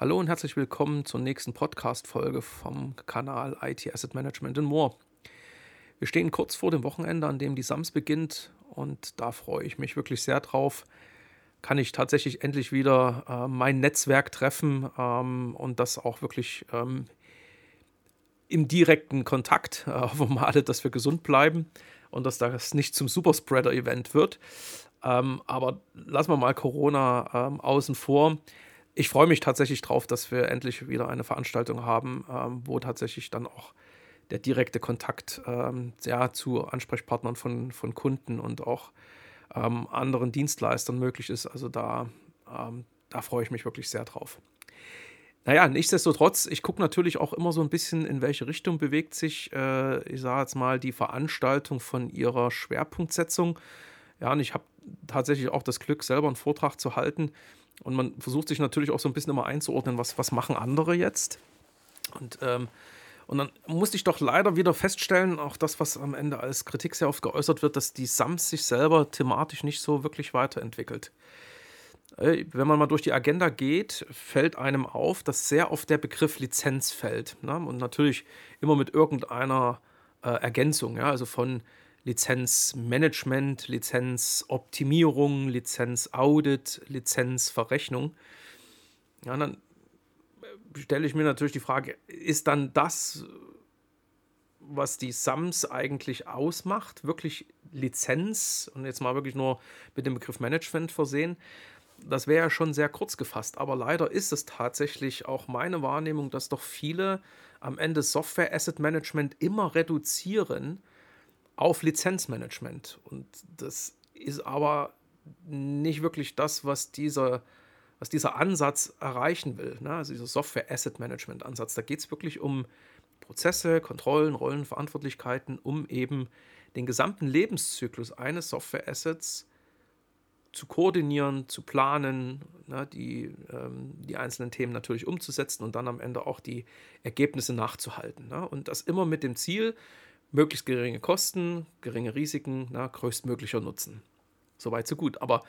Hallo und herzlich willkommen zur nächsten Podcast-Folge vom Kanal IT Asset Management in More. Wir stehen kurz vor dem Wochenende, an dem die SAMS beginnt und da freue ich mich wirklich sehr drauf. Kann ich tatsächlich endlich wieder äh, mein Netzwerk treffen ähm, und das auch wirklich ähm, im direkten Kontakt. Äh, hoffen wir alle, dass wir gesund bleiben und dass das nicht zum Superspreader-Event wird. Ähm, aber lassen wir mal Corona ähm, außen vor ich freue mich tatsächlich drauf, dass wir endlich wieder eine Veranstaltung haben, ähm, wo tatsächlich dann auch der direkte Kontakt ähm, ja, zu Ansprechpartnern von, von Kunden und auch ähm, anderen Dienstleistern möglich ist. Also da, ähm, da freue ich mich wirklich sehr drauf. Naja, nichtsdestotrotz, ich gucke natürlich auch immer so ein bisschen, in welche Richtung bewegt sich, äh, ich sage jetzt mal, die Veranstaltung von ihrer Schwerpunktsetzung. Ja, und ich habe tatsächlich auch das Glück, selber einen Vortrag zu halten, und man versucht sich natürlich auch so ein bisschen immer einzuordnen, was, was machen andere jetzt. Und, ähm, und dann musste ich doch leider wieder feststellen, auch das, was am Ende als Kritik sehr oft geäußert wird, dass die SAMS sich selber thematisch nicht so wirklich weiterentwickelt. Äh, wenn man mal durch die Agenda geht, fällt einem auf, dass sehr oft der Begriff Lizenz fällt. Ne? Und natürlich immer mit irgendeiner äh, Ergänzung, ja? also von Lizenzmanagement, Lizenzoptimierung, Lizenzaudit, Lizenzverrechnung. Ja, dann äh, stelle ich mir natürlich die Frage, ist dann das, was die SAMS eigentlich ausmacht, wirklich Lizenz und jetzt mal wirklich nur mit dem Begriff Management versehen? Das wäre ja schon sehr kurz gefasst, aber leider ist es tatsächlich auch meine Wahrnehmung, dass doch viele am Ende Software Asset Management immer reduzieren auf Lizenzmanagement. Und das ist aber nicht wirklich das, was dieser, was dieser Ansatz erreichen will. Ne? Also dieser Software Asset Management Ansatz. Da geht es wirklich um Prozesse, Kontrollen, Rollen, Verantwortlichkeiten, um eben den gesamten Lebenszyklus eines Software Assets zu koordinieren, zu planen, ne, die, ähm, die einzelnen Themen natürlich umzusetzen und dann am Ende auch die Ergebnisse nachzuhalten. Ne? Und das immer mit dem Ziel, möglichst geringe Kosten, geringe Risiken, na, größtmöglicher Nutzen. Soweit, so gut. Aber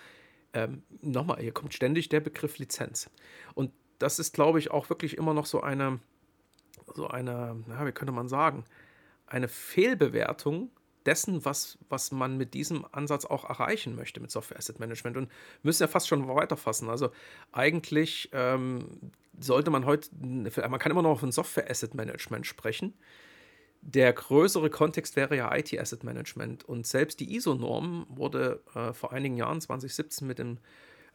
ähm, nochmal, hier kommt ständig der Begriff Lizenz. Und das ist, glaube ich, auch wirklich immer noch so eine, so eine, na, wie könnte man sagen, eine Fehlbewertung dessen, was, was man mit diesem Ansatz auch erreichen möchte mit Software Asset Management. Und müssen ja fast schon weiterfassen. Also eigentlich ähm, sollte man heute, man kann immer noch von Software Asset Management sprechen der größere Kontext wäre ja IT-Asset Management. Und selbst die ISO-Norm wurde äh, vor einigen Jahren, 2017, mit dem,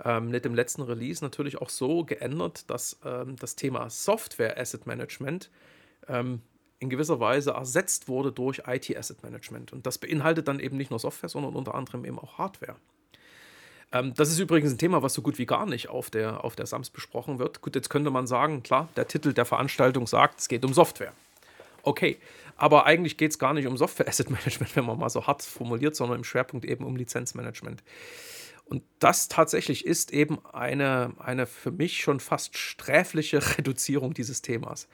ähm, mit dem letzten Release natürlich auch so geändert, dass ähm, das Thema Software Asset Management ähm, in gewisser Weise ersetzt wurde durch IT-Asset Management. Und das beinhaltet dann eben nicht nur Software, sondern unter anderem eben auch Hardware. Ähm, das ist übrigens ein Thema, was so gut wie gar nicht auf der, auf der SAMS besprochen wird. Gut, jetzt könnte man sagen, klar, der Titel der Veranstaltung sagt, es geht um Software. Okay, aber eigentlich geht es gar nicht um Software Asset Management, wenn man mal so hart formuliert, sondern im Schwerpunkt eben um Lizenzmanagement. Und das tatsächlich ist eben eine, eine für mich schon fast sträfliche Reduzierung dieses Themas.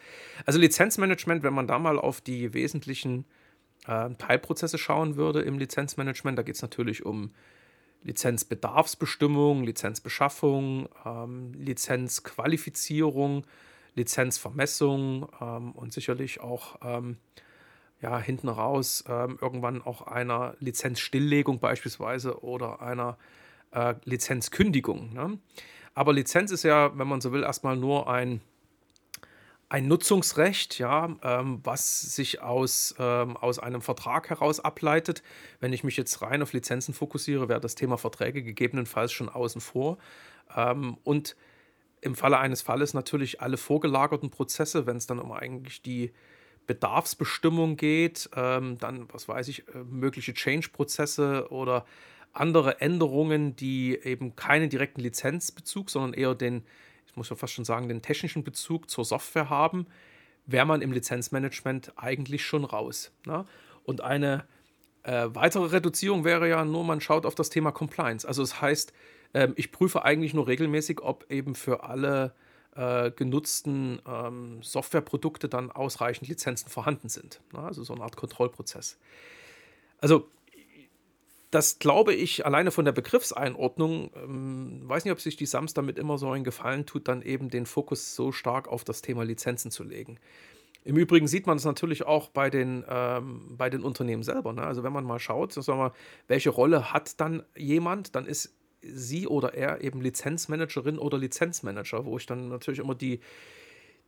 Also Lizenzmanagement, wenn man da mal auf die wesentlichen äh, Teilprozesse schauen würde im Lizenzmanagement, da geht es natürlich um Lizenzbedarfsbestimmung, Lizenzbeschaffung, ähm, Lizenzqualifizierung, Lizenzvermessung ähm, und sicherlich auch ähm, ja, hinten raus ähm, irgendwann auch einer Lizenzstilllegung beispielsweise oder einer äh, Lizenzkündigung. Ne? Aber Lizenz ist ja, wenn man so will, erstmal nur ein, ein Nutzungsrecht, ja, ähm, was sich aus, ähm, aus einem Vertrag heraus ableitet. Wenn ich mich jetzt rein auf Lizenzen fokussiere, wäre das Thema Verträge gegebenenfalls schon außen vor. Ähm, und im Falle eines Falles natürlich alle vorgelagerten Prozesse, wenn es dann um eigentlich die Bedarfsbestimmung geht, ähm, dann, was weiß ich, äh, mögliche Change-Prozesse oder andere Änderungen, die eben keinen direkten Lizenzbezug, sondern eher den, ich muss ja fast schon sagen, den technischen Bezug zur Software haben, wäre man im Lizenzmanagement eigentlich schon raus. Ne? Und eine äh, weitere Reduzierung wäre ja nur, man schaut auf das Thema Compliance. Also das heißt, ähm, ich prüfe eigentlich nur regelmäßig, ob eben für alle äh, genutzten ähm, Softwareprodukte dann ausreichend Lizenzen vorhanden sind. Ne? Also so eine Art Kontrollprozess. Also das glaube ich alleine von der Begriffseinordnung, ähm, weiß nicht, ob sich die SAMS damit immer so einen Gefallen tut, dann eben den Fokus so stark auf das Thema Lizenzen zu legen. Im Übrigen sieht man es natürlich auch bei den, ähm, bei den Unternehmen selber. Ne? Also wenn man mal schaut, sagen wir, welche Rolle hat dann jemand, dann ist sie oder er eben Lizenzmanagerin oder Lizenzmanager, wo ich dann natürlich immer die,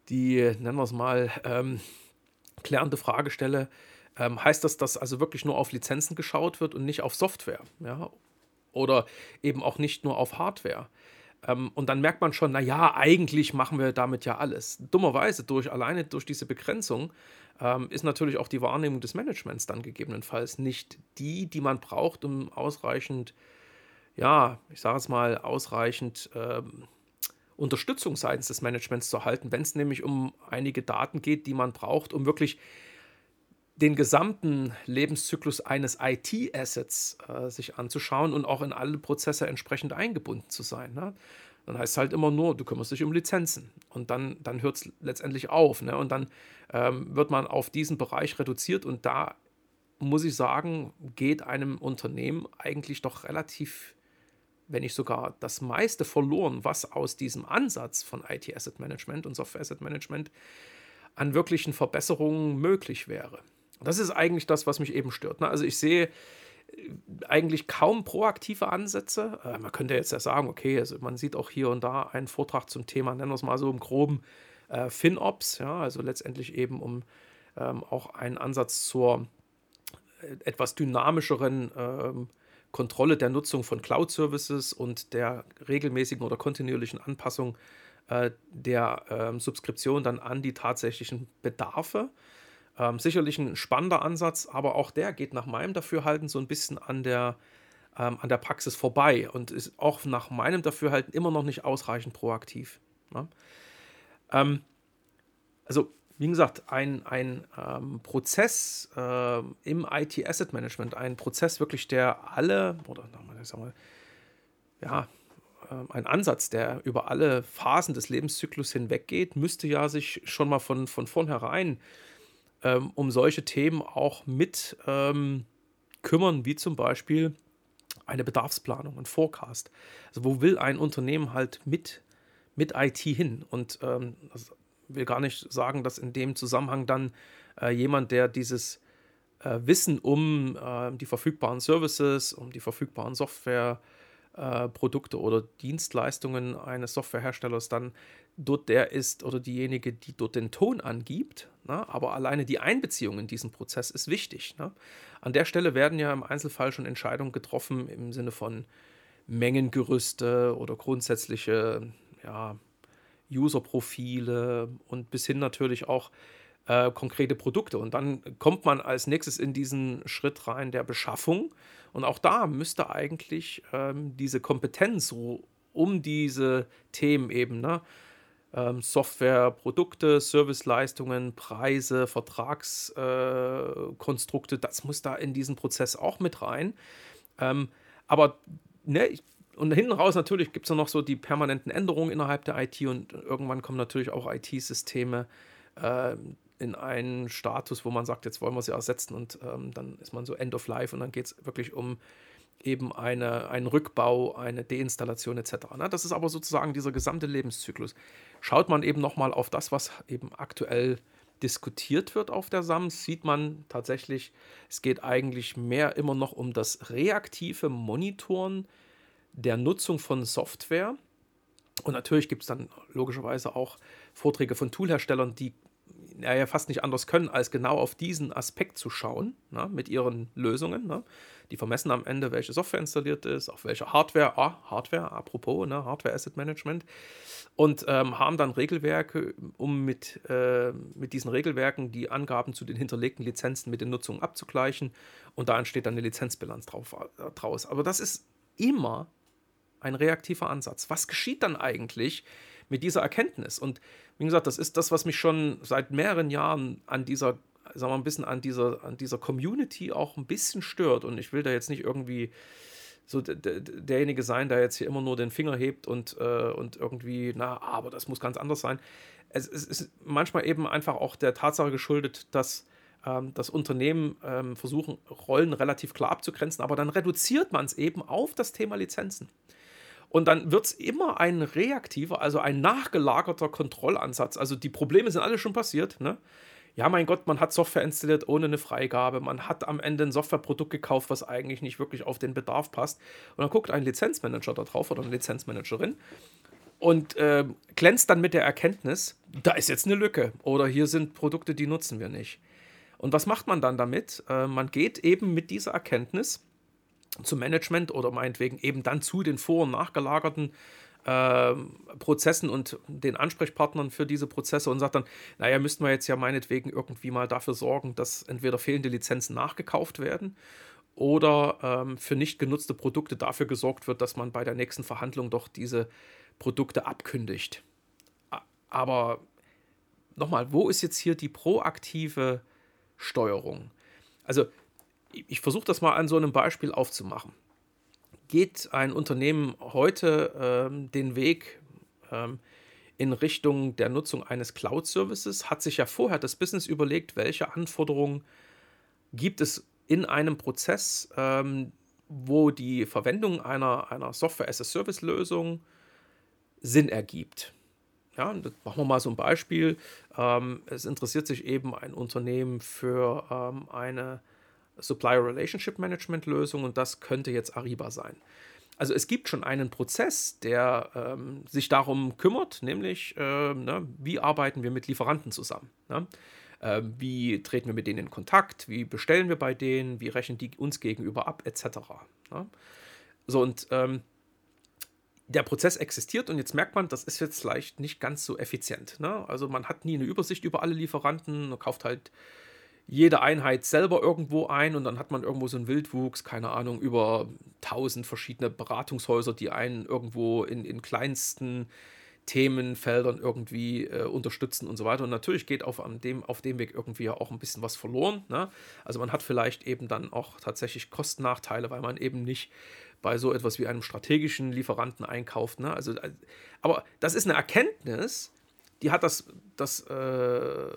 die nennen wir es mal, ähm, klärende Frage stelle, ähm, heißt das, dass also wirklich nur auf Lizenzen geschaut wird und nicht auf Software? Ja? Oder eben auch nicht nur auf Hardware? Ähm, und dann merkt man schon, naja, eigentlich machen wir damit ja alles. Dummerweise, durch, alleine durch diese Begrenzung, ähm, ist natürlich auch die Wahrnehmung des Managements dann gegebenenfalls nicht die, die man braucht, um ausreichend, ja, ich sage es mal, ausreichend ähm, Unterstützung seitens des Managements zu erhalten, wenn es nämlich um einige Daten geht, die man braucht, um wirklich den gesamten Lebenszyklus eines IT-Assets äh, sich anzuschauen und auch in alle Prozesse entsprechend eingebunden zu sein. Ne? Dann heißt es halt immer nur, du kümmerst dich um Lizenzen. Und dann, dann hört es letztendlich auf. Ne? Und dann ähm, wird man auf diesen Bereich reduziert. Und da muss ich sagen, geht einem Unternehmen eigentlich doch relativ, wenn nicht sogar das meiste verloren, was aus diesem Ansatz von IT-Asset Management und Software-Asset Management an wirklichen Verbesserungen möglich wäre. Das ist eigentlich das, was mich eben stört. Ne? Also ich sehe äh, eigentlich kaum proaktive Ansätze. Äh, man könnte jetzt ja sagen, okay, also man sieht auch hier und da einen Vortrag zum Thema, nennen wir es mal so im groben äh, FinOps, ja, also letztendlich eben um ähm, auch einen Ansatz zur äh, etwas dynamischeren ähm, Kontrolle der Nutzung von Cloud-Services und der regelmäßigen oder kontinuierlichen Anpassung äh, der ähm, Subskription dann an die tatsächlichen Bedarfe. Ähm, sicherlich ein spannender Ansatz, aber auch der geht nach meinem Dafürhalten so ein bisschen an der, ähm, an der Praxis vorbei und ist auch nach meinem Dafürhalten immer noch nicht ausreichend proaktiv. Ne? Also, wie gesagt, ein, ein ähm, Prozess äh, im IT-Asset Management, ein Prozess wirklich, der alle, oder ich sag mal, ja, ähm, ein Ansatz, der über alle Phasen des Lebenszyklus hinweggeht, müsste ja sich schon mal von, von vornherein ähm, um solche Themen auch mit ähm, kümmern, wie zum Beispiel eine Bedarfsplanung, ein Forecast. Also wo will ein Unternehmen halt mit, mit IT hin? Und ähm, das will gar nicht sagen, dass in dem Zusammenhang dann äh, jemand, der dieses äh, Wissen um äh, die verfügbaren Services, um die verfügbaren Software, äh, oder Dienstleistungen eines Softwareherstellers dann dort der ist oder diejenige, die dort den Ton angibt. Ne? Aber alleine die Einbeziehung in diesen Prozess ist wichtig. Ne? An der Stelle werden ja im Einzelfall schon Entscheidungen getroffen im Sinne von Mengengerüste oder grundsätzliche ja, User-Profile und bis hin natürlich auch äh, konkrete Produkte. Und dann kommt man als nächstes in diesen Schritt rein der Beschaffung. Und auch da müsste eigentlich ähm, diese Kompetenz um diese Themen eben, ne? ähm, Software, Produkte, Serviceleistungen, Preise, Vertragskonstrukte, äh, das muss da in diesen Prozess auch mit rein. Ähm, aber ne, und hinten raus natürlich gibt es noch so die permanenten Änderungen innerhalb der IT und irgendwann kommen natürlich auch IT-Systeme äh, in einen Status, wo man sagt, jetzt wollen wir sie ersetzen und ähm, dann ist man so End of Life und dann geht es wirklich um eben eine, einen Rückbau, eine Deinstallation etc. Ne? Das ist aber sozusagen dieser gesamte Lebenszyklus. Schaut man eben nochmal auf das, was eben aktuell diskutiert wird auf der SAMS, sieht man tatsächlich, es geht eigentlich mehr immer noch um das reaktive Monitoren der Nutzung von Software. Und natürlich gibt es dann logischerweise auch Vorträge von Toolherstellern, die ja fast nicht anders können, als genau auf diesen Aspekt zu schauen, na, ne, mit ihren Lösungen. Na. Ne. Die vermessen am Ende, welche Software installiert ist, auf welche Hardware, ah, Hardware, apropos, ne, Hardware Asset Management, und ähm, haben dann Regelwerke, um mit, äh, mit diesen Regelwerken die Angaben zu den hinterlegten Lizenzen mit den Nutzungen abzugleichen. Und da entsteht dann eine Lizenzbilanz drauf, äh, draus. Aber das ist immer ein reaktiver Ansatz. Was geschieht dann eigentlich mit dieser Erkenntnis? Und wie gesagt, das ist das, was mich schon seit mehreren Jahren an dieser, sagen wir ein bisschen an dieser, an dieser Community auch ein bisschen stört. Und ich will da jetzt nicht irgendwie so derjenige sein, der jetzt hier immer nur den Finger hebt und, äh, und irgendwie, na, aber das muss ganz anders sein. Es, es, ist manchmal eben einfach auch der Tatsache geschuldet, dass ähm, Unternehmen ähm, versuchen, Rollen relativ klar abzugrenzen, aber dann reduziert man es eben auf das Thema Lizenzen. Und dann wird es immer ein reaktiver, also ein nachgelagerter Kontrollansatz. Also die Probleme sind alle schon passiert. Ne? Ja, mein Gott, man hat Software installiert ohne eine Freigabe. Man hat am Ende ein Softwareprodukt gekauft, was eigentlich nicht wirklich auf den Bedarf passt. Und dann guckt ein Lizenzmanager da drauf oder eine Lizenzmanagerin und äh, glänzt dann mit der Erkenntnis, da ist jetzt eine Lücke oder hier sind Produkte, die nutzen wir nicht. Und was macht man dann damit? Äh, man geht eben mit dieser Erkenntnis zum Management oder meinetwegen eben dann zu den vor- und nachgelagerten äh, Prozessen und den Ansprechpartnern für diese Prozesse und sagt dann, naja, müssten wir jetzt ja meinetwegen irgendwie mal dafür sorgen, dass entweder fehlende Lizenzen nachgekauft werden oder ähm, für nicht genutzte Produkte dafür gesorgt wird, dass man bei der nächsten Verhandlung doch diese Produkte abkündigt. Aber nochmal, wo ist jetzt hier die proaktive Steuerung? Also ich versuche das mal an so einem Beispiel aufzumachen. Geht ein Unternehmen heute ähm, den Weg ähm, in Richtung der Nutzung eines Cloud-Services, hat sich ja vorher das Business überlegt, welche Anforderungen gibt es in einem Prozess, ähm, wo die Verwendung einer, einer Software-as-a-Service-Lösung Sinn ergibt. Ja, machen wir mal so ein Beispiel. Ähm, es interessiert sich eben ein Unternehmen für ähm, eine Supplier Relationship Management Lösung und das könnte jetzt Ariba sein. Also es gibt schon einen Prozess, der ähm, sich darum kümmert, nämlich äh, ne, wie arbeiten wir mit Lieferanten zusammen. Ne? Äh, wie treten wir mit denen in Kontakt, wie bestellen wir bei denen, wie rechnen die uns gegenüber ab, etc. Ne? So und ähm, der Prozess existiert und jetzt merkt man, das ist jetzt vielleicht nicht ganz so effizient. Ne? Also man hat nie eine Übersicht über alle Lieferanten, kauft halt jede Einheit selber irgendwo ein und dann hat man irgendwo so einen Wildwuchs, keine Ahnung, über tausend verschiedene Beratungshäuser, die einen irgendwo in, in kleinsten Themenfeldern irgendwie äh, unterstützen und so weiter. Und natürlich geht auf, dem, auf dem Weg irgendwie auch ein bisschen was verloren. Ne? Also man hat vielleicht eben dann auch tatsächlich Kostennachteile, weil man eben nicht bei so etwas wie einem strategischen Lieferanten einkauft. Ne? Also, äh, aber das ist eine Erkenntnis, die hat das, das, äh,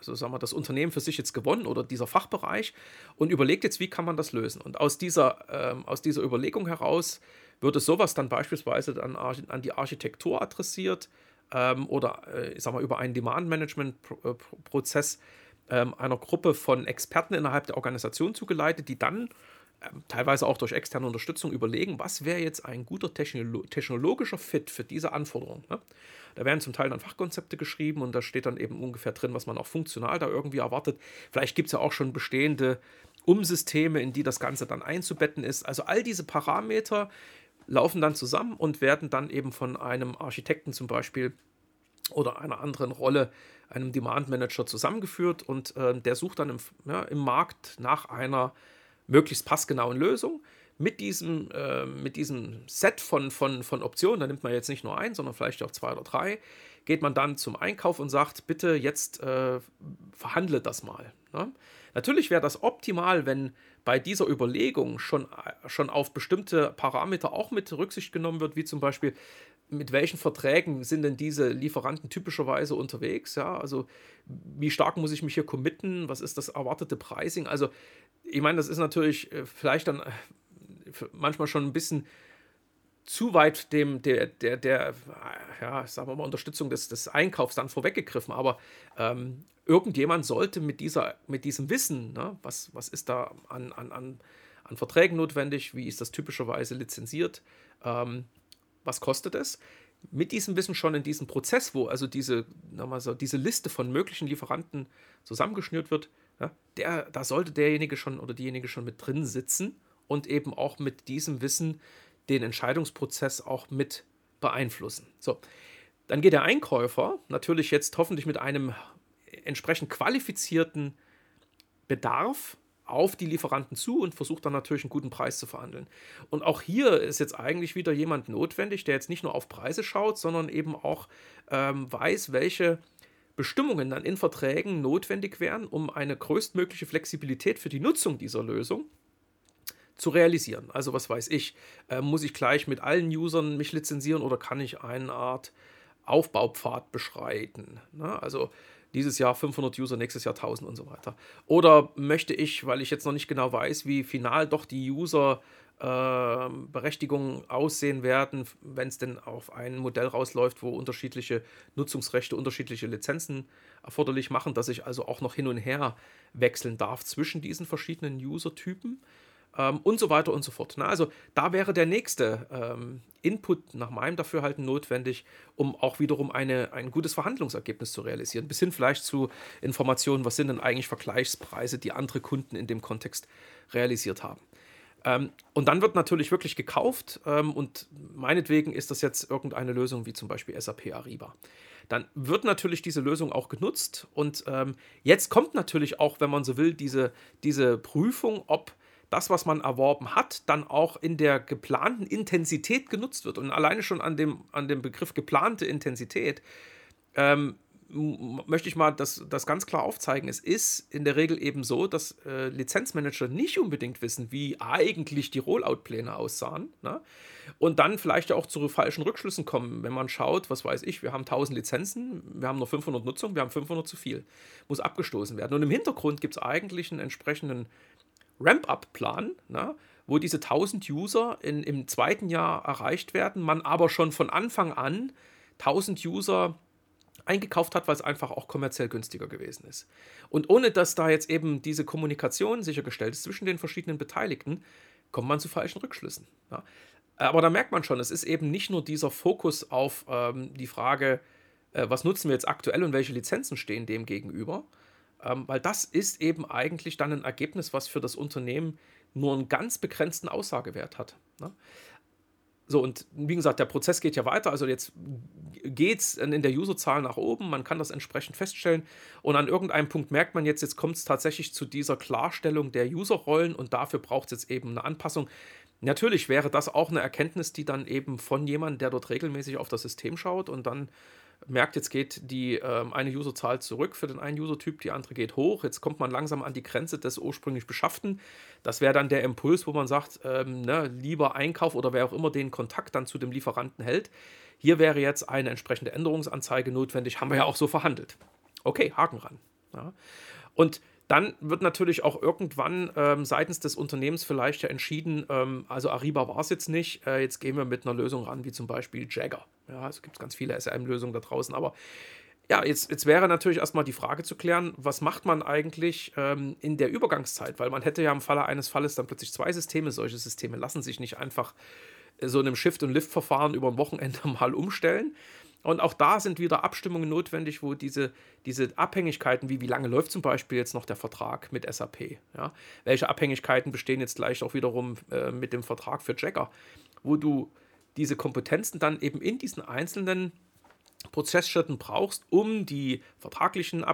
so sagen wir, das Unternehmen für sich jetzt gewonnen oder dieser Fachbereich und überlegt jetzt, wie kann man das lösen. Und aus dieser, ähm, aus dieser Überlegung heraus wird es sowas dann beispielsweise an, an die Architektur adressiert ähm, oder äh, ich sag mal, über einen Demand-Management-Prozess ähm, einer Gruppe von Experten innerhalb der Organisation zugeleitet, die dann teilweise auch durch externe Unterstützung überlegen, was wäre jetzt ein guter Technolo technologischer Fit für diese Anforderungen. Ne? Da werden zum Teil dann Fachkonzepte geschrieben und da steht dann eben ungefähr drin, was man auch funktional da irgendwie erwartet. Vielleicht gibt es ja auch schon bestehende Umsysteme, in die das Ganze dann einzubetten ist. Also all diese Parameter laufen dann zusammen und werden dann eben von einem Architekten zum Beispiel oder einer anderen Rolle, einem Demand Manager zusammengeführt und äh, der sucht dann im, ja, im Markt nach einer möglichst passgenauen Lösung. Mit diesem, äh, mit diesem Set von, von, von Optionen, da nimmt man jetzt nicht nur ein, sondern vielleicht auch zwei oder drei, geht man dann zum Einkauf und sagt, bitte jetzt äh, verhandle das mal. Ne? Natürlich wäre das optimal, wenn bei dieser Überlegung schon, schon auf bestimmte Parameter auch mit Rücksicht genommen wird, wie zum Beispiel, mit welchen Verträgen sind denn diese Lieferanten typischerweise unterwegs? Ja, also wie stark muss ich mich hier committen? Was ist das erwartete Pricing? Also, ich meine, das ist natürlich äh, vielleicht dann äh, manchmal schon ein bisschen zu weit dem, der, der, der, ja, sagen wir mal, Unterstützung des, des Einkaufs dann vorweggegriffen. Aber ähm, irgendjemand sollte mit, dieser, mit diesem Wissen, ne, was, was ist da an, an, an, an Verträgen notwendig, wie ist das typischerweise lizenziert, ähm, was kostet es, mit diesem Wissen schon in diesem Prozess, wo also diese, so, diese Liste von möglichen Lieferanten zusammengeschnürt wird, ja, der, da sollte derjenige schon oder diejenige schon mit drin sitzen und eben auch mit diesem Wissen den Entscheidungsprozess auch mit beeinflussen. So, dann geht der Einkäufer natürlich jetzt hoffentlich mit einem entsprechend qualifizierten Bedarf auf die Lieferanten zu und versucht dann natürlich einen guten Preis zu verhandeln. Und auch hier ist jetzt eigentlich wieder jemand notwendig, der jetzt nicht nur auf Preise schaut, sondern eben auch ähm, weiß, welche Bestimmungen dann in Verträgen notwendig wären, um eine größtmögliche Flexibilität für die Nutzung dieser Lösung zu realisieren. Also was weiß ich, äh, muss ich gleich mit allen Usern mich lizenzieren oder kann ich eine Art Aufbaupfad beschreiten? Ne? Also dieses Jahr 500 User, nächstes Jahr 1000 und so weiter. Oder möchte ich, weil ich jetzt noch nicht genau weiß, wie final doch die User äh, aussehen werden, wenn es denn auf ein Modell rausläuft, wo unterschiedliche Nutzungsrechte, unterschiedliche Lizenzen erforderlich machen, dass ich also auch noch hin und her wechseln darf zwischen diesen verschiedenen User-Typen ähm, und so weiter und so fort. Na, also da wäre der nächste ähm, Input nach meinem Dafürhalten notwendig, um auch wiederum eine, ein gutes Verhandlungsergebnis zu realisieren, bis hin vielleicht zu Informationen, was sind denn eigentlich Vergleichspreise, die andere Kunden in dem Kontext realisiert haben. Ähm, und dann wird natürlich wirklich gekauft ähm, und meinetwegen ist das jetzt irgendeine Lösung wie zum Beispiel SAP Ariba. Dann wird natürlich diese Lösung auch genutzt und ähm, jetzt kommt natürlich auch, wenn man so will, diese, diese Prüfung, ob das, was man erworben hat, dann auch in der geplanten Intensität genutzt wird. Und alleine schon an dem, an dem Begriff geplante Intensität ähm, möchte ich mal das, das ganz klar aufzeigen. Es ist in der Regel eben so, dass äh, Lizenzmanager nicht unbedingt wissen, wie eigentlich die Rollout-Pläne aussahen. Ne? Und dann vielleicht auch zu falschen Rückschlüssen kommen, wenn man schaut, was weiß ich, wir haben 1000 Lizenzen, wir haben nur 500 Nutzungen, wir haben 500 zu viel. Muss abgestoßen werden. Und im Hintergrund gibt es eigentlich einen entsprechenden Ramp-up-Plan, ne? wo diese 1000 User in, im zweiten Jahr erreicht werden, man aber schon von Anfang an 1000 User eingekauft hat, weil es einfach auch kommerziell günstiger gewesen ist. Und ohne dass da jetzt eben diese Kommunikation sichergestellt ist zwischen den verschiedenen Beteiligten, kommt man zu falschen Rückschlüssen. Ja. Aber da merkt man schon, es ist eben nicht nur dieser Fokus auf ähm, die Frage, äh, was nutzen wir jetzt aktuell und welche Lizenzen stehen dem gegenüber, ähm, weil das ist eben eigentlich dann ein Ergebnis, was für das Unternehmen nur einen ganz begrenzten Aussagewert hat. Ne? So, und wie gesagt, der Prozess geht ja weiter. Also jetzt geht es in der Userzahl nach oben, man kann das entsprechend feststellen. Und an irgendeinem Punkt merkt man jetzt, jetzt kommt es tatsächlich zu dieser Klarstellung der Userrollen und dafür braucht es jetzt eben eine Anpassung. Natürlich wäre das auch eine Erkenntnis, die dann eben von jemandem, der dort regelmäßig auf das System schaut und dann merkt, jetzt geht die ähm, eine Userzahl zurück für den einen Usertyp, die andere geht hoch. Jetzt kommt man langsam an die Grenze des ursprünglich Beschafften. Das wäre dann der Impuls, wo man sagt, ähm, ne, lieber Einkauf oder wer auch immer den Kontakt dann zu dem Lieferanten hält. Hier wäre jetzt eine entsprechende Änderungsanzeige notwendig. Haben wir ja auch so verhandelt. Okay, Haken ran. Ja. Und dann wird natürlich auch irgendwann ähm, seitens des Unternehmens vielleicht ja entschieden, ähm, also Ariba war es jetzt nicht, äh, jetzt gehen wir mit einer Lösung ran, wie zum Beispiel Jagger. Ja, also gibt ganz viele SM-Lösungen da draußen, aber ja, jetzt, jetzt wäre natürlich erstmal die Frage zu klären, was macht man eigentlich ähm, in der Übergangszeit? Weil man hätte ja im Falle eines Falles dann plötzlich zwei Systeme. Solche Systeme lassen sich nicht einfach so einem Shift- und Lift-Verfahren über ein Wochenende mal umstellen. Und auch da sind wieder Abstimmungen notwendig, wo diese, diese Abhängigkeiten, wie wie lange läuft zum Beispiel jetzt noch der Vertrag mit SAP? Ja? Welche Abhängigkeiten bestehen jetzt gleich auch wiederum äh, mit dem Vertrag für Jacker? Wo du diese Kompetenzen dann eben in diesen einzelnen Prozessschritten brauchst, um die vertraglichen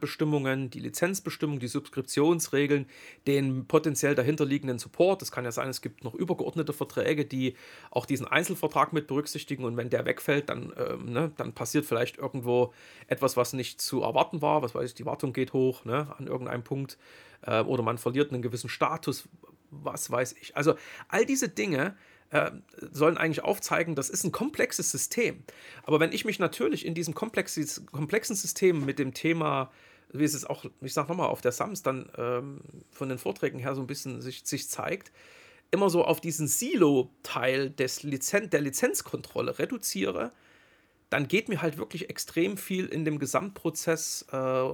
Bestimmungen, die Lizenzbestimmungen, die Subskriptionsregeln, den potenziell dahinterliegenden Support. Es kann ja sein, es gibt noch übergeordnete Verträge, die auch diesen Einzelvertrag mit berücksichtigen und wenn der wegfällt, dann, ähm, ne, dann passiert vielleicht irgendwo etwas, was nicht zu erwarten war. Was weiß ich, die Wartung geht hoch ne, an irgendeinem Punkt äh, oder man verliert einen gewissen Status, was weiß ich. Also all diese Dinge äh, sollen eigentlich aufzeigen, das ist ein komplexes System. Aber wenn ich mich natürlich in diesem komplexen System mit dem Thema, wie es auch, ich sage nochmal, auf der SAMS dann ähm, von den Vorträgen her so ein bisschen sich, sich zeigt, immer so auf diesen Silo-Teil Lizen der Lizenzkontrolle reduziere, dann geht mir halt wirklich extrem viel in dem Gesamtprozess äh,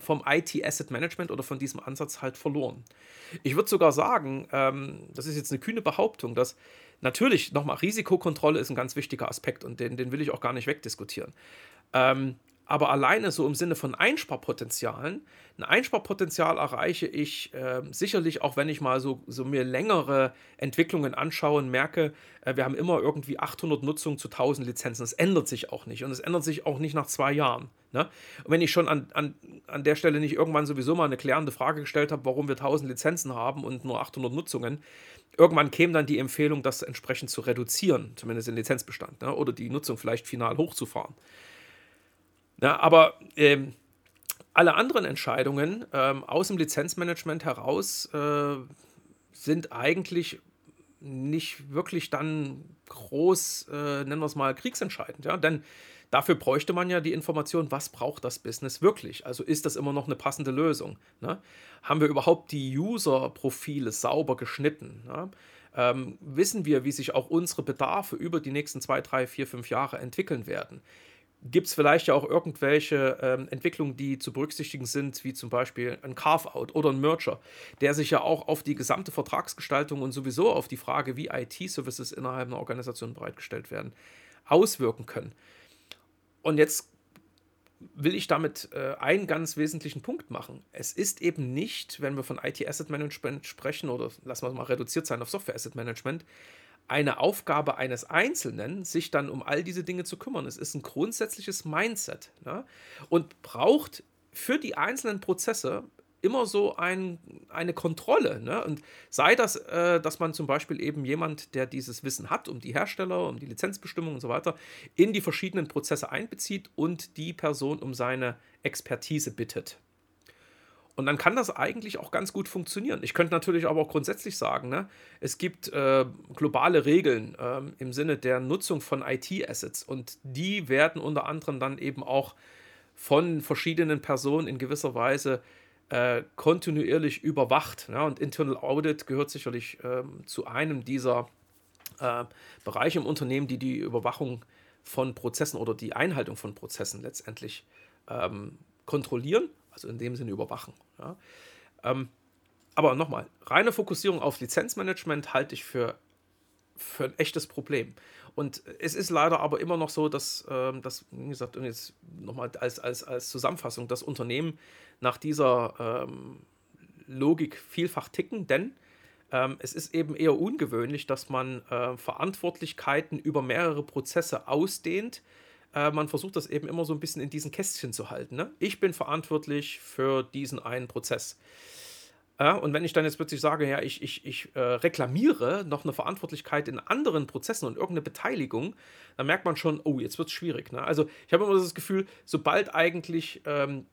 vom IT Asset Management oder von diesem Ansatz halt verloren. Ich würde sogar sagen, ähm, das ist jetzt eine kühne Behauptung, dass natürlich nochmal Risikokontrolle ist ein ganz wichtiger Aspekt und den, den will ich auch gar nicht wegdiskutieren. Ähm, aber alleine so im Sinne von Einsparpotenzialen, ein Einsparpotenzial erreiche ich äh, sicherlich auch, wenn ich mal so, so mir längere Entwicklungen anschaue und merke, äh, wir haben immer irgendwie 800 Nutzungen zu 1000 Lizenzen. Das ändert sich auch nicht und es ändert sich auch nicht nach zwei Jahren. Ne? Und wenn ich schon an, an, an der Stelle nicht irgendwann sowieso mal eine klärende Frage gestellt habe, warum wir 1000 Lizenzen haben und nur 800 Nutzungen, irgendwann käme dann die Empfehlung, das entsprechend zu reduzieren, zumindest den Lizenzbestand, ne? oder die Nutzung vielleicht final hochzufahren. Ja, aber ähm, alle anderen Entscheidungen ähm, aus dem Lizenzmanagement heraus äh, sind eigentlich nicht wirklich dann groß, äh, nennen wir es mal, kriegsentscheidend. Ja? Denn dafür bräuchte man ja die Information, was braucht das Business wirklich? Also ist das immer noch eine passende Lösung? Ne? Haben wir überhaupt die User-Profile sauber geschnitten? Ne? Ähm, wissen wir, wie sich auch unsere Bedarfe über die nächsten zwei, drei, vier, fünf Jahre entwickeln werden? Gibt es vielleicht ja auch irgendwelche ähm, Entwicklungen, die zu berücksichtigen sind, wie zum Beispiel ein Carve-out oder ein Merger, der sich ja auch auf die gesamte Vertragsgestaltung und sowieso auf die Frage, wie IT-Services innerhalb einer Organisation bereitgestellt werden, auswirken können. Und jetzt will ich damit äh, einen ganz wesentlichen Punkt machen. Es ist eben nicht, wenn wir von IT Asset Management sprechen oder lassen wir es mal reduziert sein auf Software Asset Management, eine Aufgabe eines Einzelnen, sich dann um all diese Dinge zu kümmern. Es ist ein grundsätzliches Mindset ne? und braucht für die einzelnen Prozesse immer so ein, eine Kontrolle. Ne? Und sei das, äh, dass man zum Beispiel eben jemand, der dieses Wissen hat, um die Hersteller, um die Lizenzbestimmungen und so weiter, in die verschiedenen Prozesse einbezieht und die Person um seine Expertise bittet. Und dann kann das eigentlich auch ganz gut funktionieren. Ich könnte natürlich aber auch grundsätzlich sagen, ne, es gibt äh, globale Regeln äh, im Sinne der Nutzung von IT-Assets und die werden unter anderem dann eben auch von verschiedenen Personen in gewisser Weise äh, kontinuierlich überwacht. Ja, und Internal Audit gehört sicherlich ähm, zu einem dieser äh, Bereiche im Unternehmen, die die Überwachung von Prozessen oder die Einhaltung von Prozessen letztendlich ähm, kontrollieren, also in dem Sinne überwachen. Ja. Ähm, aber nochmal, reine Fokussierung auf Lizenzmanagement halte ich für, für ein echtes Problem. Und es ist leider aber immer noch so, dass, ähm, dass wie gesagt, und jetzt nochmal als, als, als Zusammenfassung, das Unternehmen nach dieser ähm, Logik vielfach ticken, denn ähm, es ist eben eher ungewöhnlich, dass man äh, Verantwortlichkeiten über mehrere Prozesse ausdehnt. Äh, man versucht das eben immer so ein bisschen in diesen Kästchen zu halten. Ne? Ich bin verantwortlich für diesen einen Prozess. Ja, und wenn ich dann jetzt plötzlich sage, ja, ich, ich, ich äh, reklamiere noch eine Verantwortlichkeit in anderen Prozessen und irgendeine Beteiligung, dann merkt man schon, oh, jetzt wird es schwierig. Ne? Also ich habe immer das Gefühl, sobald eigentlich ähm,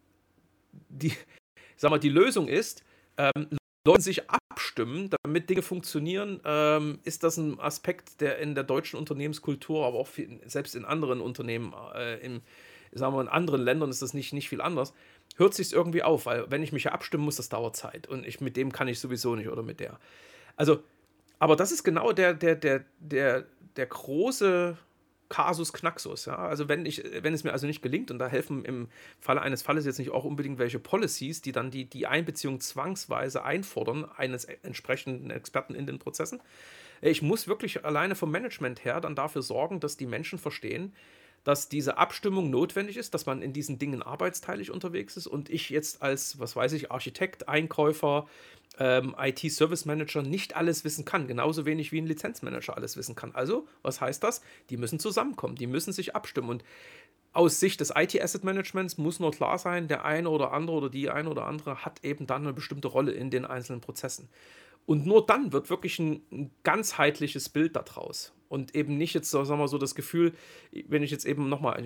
die, sag mal, die Lösung ist, ähm, Leute sich abstimmen, damit Dinge funktionieren, ähm, ist das ein Aspekt, der in der deutschen Unternehmenskultur, aber auch viel, selbst in anderen Unternehmen, äh, in, sagen wir, in anderen Ländern ist das nicht, nicht viel anders, hört sich irgendwie auf, weil wenn ich mich ja abstimmen muss, das dauert Zeit und ich, mit dem kann ich sowieso nicht oder mit der. Also, aber das ist genau der, der, der, der, der große Kasus Knaxus. Ja? Also wenn, ich, wenn es mir also nicht gelingt, und da helfen im Falle eines Falles jetzt nicht auch unbedingt welche Policies, die dann die, die Einbeziehung zwangsweise einfordern, eines entsprechenden Experten in den Prozessen. Ich muss wirklich alleine vom Management her dann dafür sorgen, dass die Menschen verstehen, dass diese Abstimmung notwendig ist, dass man in diesen Dingen arbeitsteilig unterwegs ist und ich jetzt als, was weiß ich, Architekt, Einkäufer, ähm, IT-Service Manager nicht alles wissen kann, genauso wenig wie ein Lizenzmanager alles wissen kann. Also, was heißt das? Die müssen zusammenkommen, die müssen sich abstimmen und aus Sicht des IT-Asset Managements muss nur klar sein, der eine oder andere oder die eine oder andere hat eben dann eine bestimmte Rolle in den einzelnen Prozessen. Und nur dann wird wirklich ein ganzheitliches Bild daraus. Und eben nicht jetzt, sagen wir mal, so das Gefühl, wenn ich jetzt eben nochmal,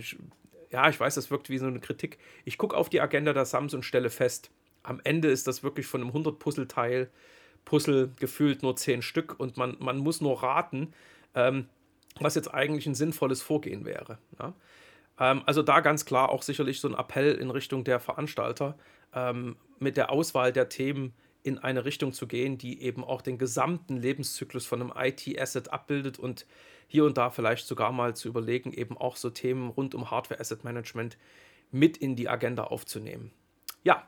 ja, ich weiß, das wirkt wie so eine Kritik. Ich gucke auf die Agenda der Sams und stelle fest, am Ende ist das wirklich von einem 100-Puzzleteil, Puzzle gefühlt nur 10 Stück und man, man muss nur raten, ähm, was jetzt eigentlich ein sinnvolles Vorgehen wäre. Ja? Ähm, also da ganz klar auch sicherlich so ein Appell in Richtung der Veranstalter, ähm, mit der Auswahl der Themen in eine Richtung zu gehen, die eben auch den gesamten Lebenszyklus von einem IT-Asset abbildet und hier und da vielleicht sogar mal zu überlegen, eben auch so Themen rund um Hardware-Asset-Management mit in die Agenda aufzunehmen. Ja,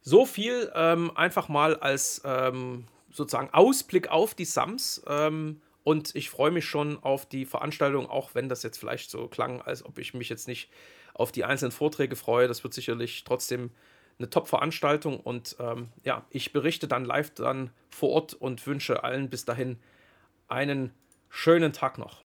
so viel ähm, einfach mal als ähm, sozusagen Ausblick auf die SAMs. Ähm, und ich freue mich schon auf die Veranstaltung, auch wenn das jetzt vielleicht so klang, als ob ich mich jetzt nicht auf die einzelnen Vorträge freue. Das wird sicherlich trotzdem eine Top-Veranstaltung und ähm, ja, ich berichte dann live dann vor Ort und wünsche allen bis dahin einen schönen Tag noch.